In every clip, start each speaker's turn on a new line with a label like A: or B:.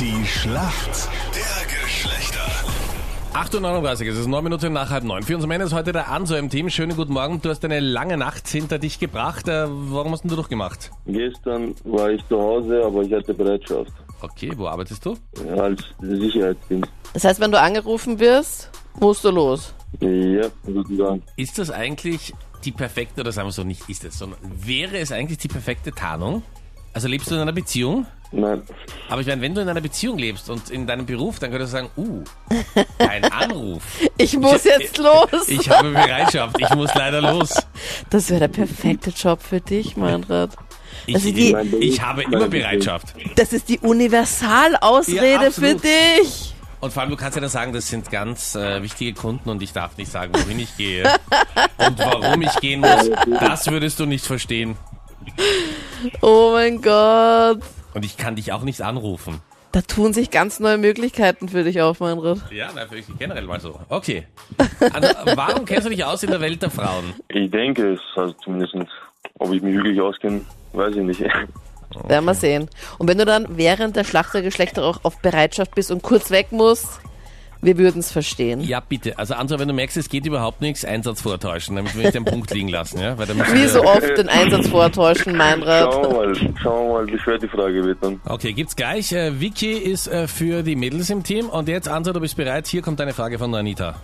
A: Die Schlacht der Geschlechter.
B: 8.39 Uhr, es ist 9 Minuten nach halb neun. Für uns Männer ist heute der Anso im Team. Schönen guten Morgen. Du hast eine lange Nacht hinter dich gebracht. Äh, warum hast denn du durchgemacht?
C: Gestern war ich zu Hause, aber ich hatte Bereitschaft.
B: Okay, wo arbeitest du?
C: Als Sicherheitsdienst.
D: Das heißt, wenn du angerufen wirst, musst du los.
C: Ja, sozusagen.
B: Ist das eigentlich die perfekte, oder sagen wir so, nicht ist es, sondern wäre es eigentlich die perfekte Tarnung? Also lebst du in einer Beziehung?
C: Nein.
B: Aber ich meine, wenn du in einer Beziehung lebst und in deinem Beruf, dann könntest du sagen, uh, ein Anruf.
D: Ich muss jetzt los.
B: Ich habe Bereitschaft, ich muss leider los.
D: das wäre der perfekte Job für dich, Meinrad.
B: Ich,
D: die-
B: ich, habe immer Bereitschaft.
D: Das ist die Universalausrede
B: Ja,
D: für dich.
B: Und vor allem, du kannst ja dann sagen, das sind ganz äh, wichtige Kunden und ich darf nicht sagen, wohin ich gehe. Und warum ich gehen muss, das würdest du nicht verstehen.
D: Oh mein Gott.
B: Und ich kann dich auch nicht anrufen.
D: Da tun sich ganz neue Möglichkeiten für dich auf, Meinrad.
B: Ja, na, für generell mal so. Okay. Also, warum kennst du dich aus in der Welt der Frauen?
C: Ich denke es, also zumindest, ob ich mich wirklich auskenne, weiß ich nicht.
D: Werden wir sehen. Und wenn du dann während der Schlacht der Geschlechter auch auf Bereitschaft bist und kurz weg musst, wir würden es verstehen.
B: Ja, bitte. Also, Anso, wenn du merkst, es geht überhaupt nichts, Einsatz vortäuschen, damit wir nicht den Punkt liegen lassen, ja? Weil
D: Wie so oft den Einsatz vortäuschen, Meinrad.
C: Schauen wir mal, schauen wir mal, wie schwer die Frage wird dann.
B: Okay, gibt's gleich. Äh, Vicky ist äh, für die Mädels im Team und jetzt, Anso, du bist bereit. Hier kommt eine Frage von Anita.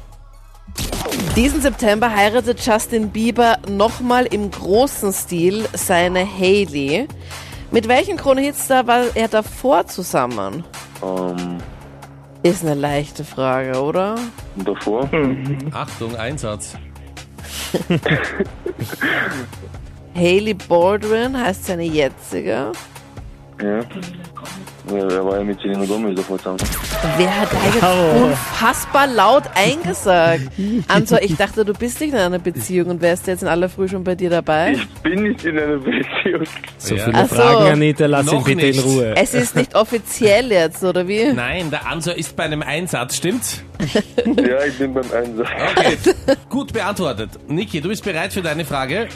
D: Diesen September heiratet Justin Bieber nochmal im großen Stil seine Hailey. Mit welchem Krone-Hitstar war er davor zusammen?
C: Ähm,
D: Ist eine leichte Frage, oder?
C: und davor?
B: Achtung, Einsatz.
D: Hailey Baldwin heißt seine jetzige.
C: Ja. ja. Er war ja mit Selena Gomez davor zusammen.
D: Wer hat da jetzt unfassbar laut eingesagt? Anso, ich dachte, du bist nicht in einer Beziehung und wärst jetzt in aller Früh schon bei dir dabei.
C: Ich bin nicht in einer Beziehung.
E: So
B: Ja.
E: viele
D: Ach so.
E: Fragen, Anita, lass ihn bitte
B: nicht.
E: in Ruhe.
D: Es ist nicht offiziell jetzt, oder wie?
B: Nein, der Anso ist bei einem Einsatz, stimmt's?
C: Ja, ich bin beim Einsatz.
B: Okay, gut beantwortet. Niki, du bist bereit für deine Frage?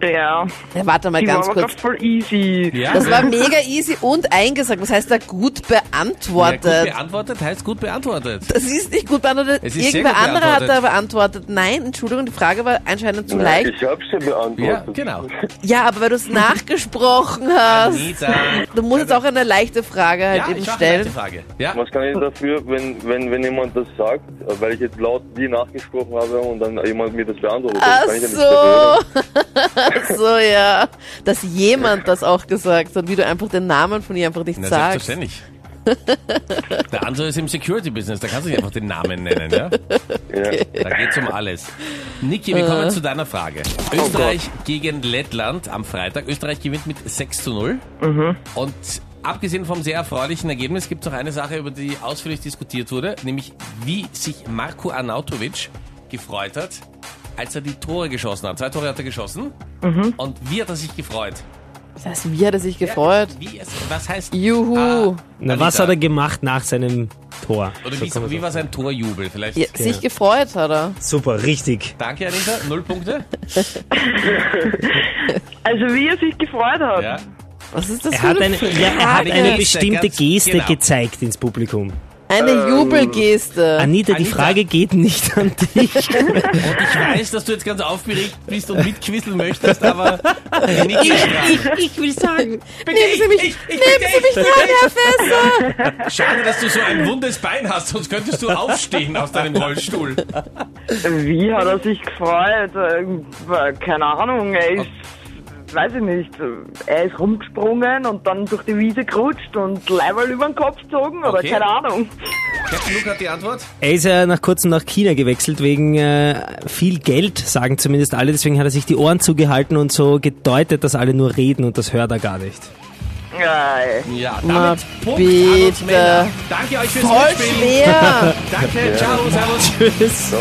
F: Ja,
D: Ja, warte mal
F: die war
D: ganz
F: aber
D: kurz.
F: grad voll easy.
B: Ja.
D: Das war mega easy und eingesagt. Was heißt da gut
B: Ja,
D: beantwortet?
B: gut beantwortet heißt gut beantwortet.
D: das ist nicht gut beantwortet.
B: Es ist sehr
D: Irgendwer
B: gut
D: anderer hat da
B: beantwortet.
D: Nein, Entschuldigung, die Frage war anscheinend zu leicht.
C: ich hab's ja beantwortet.
B: Ja, genau.
D: Ja, aber weil du es nachgesprochen hast.
B: Anita.
D: Du musst jetzt auch eine leichte Frage halt
B: Ja,
D: eben
B: ich mache eine
D: stellen.
B: Frage. Ja,
C: Was kann ich dafür, wenn, wenn, wenn jemand das sagt, weil ich jetzt laut wie nachgesprochen habe und dann jemand mir das beantwortet?
D: Ach
C: kann ich ja nichts dafür.
D: so. Ach so, ja. Dass jemand das auch gesagt hat, wie du einfach den Namen von ihr einfach nicht
B: na,
D: sagst.
B: selbstverständlich. Der Anso ist im Security-Business, da kannst du nicht einfach den Namen nennen, ja?
C: Ja.
B: Da geht's um alles. Niki, wir kommen zu deiner Frage. Österreich gegen Lettland am Freitag. Österreich gewinnt mit 6 zu 0. Und abgesehen vom sehr erfreulichen Ergebnis gibt es noch eine Sache, über die ausführlich diskutiert wurde, nämlich wie sich Marko Arnautovic gefreut hat, als er die Tore geschossen hat. Zwei Tore hat er geschossen. Und wie hat er sich gefreut?
D: Das heißt, wie hat er sich gefreut?
B: Wie es, was heißt...
D: Juhu.
B: Ah,
E: Na, was hat er gemacht nach seinem Tor?
B: Oder
E: So
B: wie, wie war sein Torjubel? Vielleicht...
D: Ja, sich gefreut hat er.
E: Super, richtig.
B: Danke, Anita. Null Punkte.
F: Also wie er sich gefreut hat.
B: Ja.
D: Was ist das
E: Er
D: für
E: hat
D: eine,
E: eine,
D: Frage?
E: ja, er hat eine bestimmte Geste
B: genau.
E: gezeigt ins Publikum.
D: Eine Jubelgeste.
E: Anita, die
B: Anita.
E: Frage geht nicht an dich.
B: Und ich weiß, dass du jetzt ganz aufgeregt bist und mitquisseln möchtest, aber ist dran.
E: ich will sagen.
B: Bitte,
D: Nehmen Sie mich,
B: ich, ich,
D: nehmen Sie mich dran, Herr Fässer.
B: Schade, dass du so ein wundes Bein hast, sonst könntest du aufstehen aus deinem Rollstuhl.
F: Wie hat er sich gefreut? Äh, Keine Ahnung, er ist, weiß ich nicht, er ist rumgesprungen und dann durch die Wiese gerutscht und Leiberl über den Kopf gezogen, oder
B: Okay.
F: keine Ahnung.
B: Captain Luke hat die Antwort.
E: Er ist ja nach kurzem nach China gewechselt wegen äh, viel Geld, sagen zumindest alle. Deswegen hat er sich die Ohren zugehalten und so gedeutet, dass alle nur reden und das hört er gar nicht.
F: Ja, ey.
B: Ja,
D: Na,
B: damit Punkt an uns
D: bitte.
B: Männer. Danke euch fürs
D: Voll
B: Mitspielen.
D: schwer.
B: Danke, ciao, servus.
E: Tschüss.
C: So.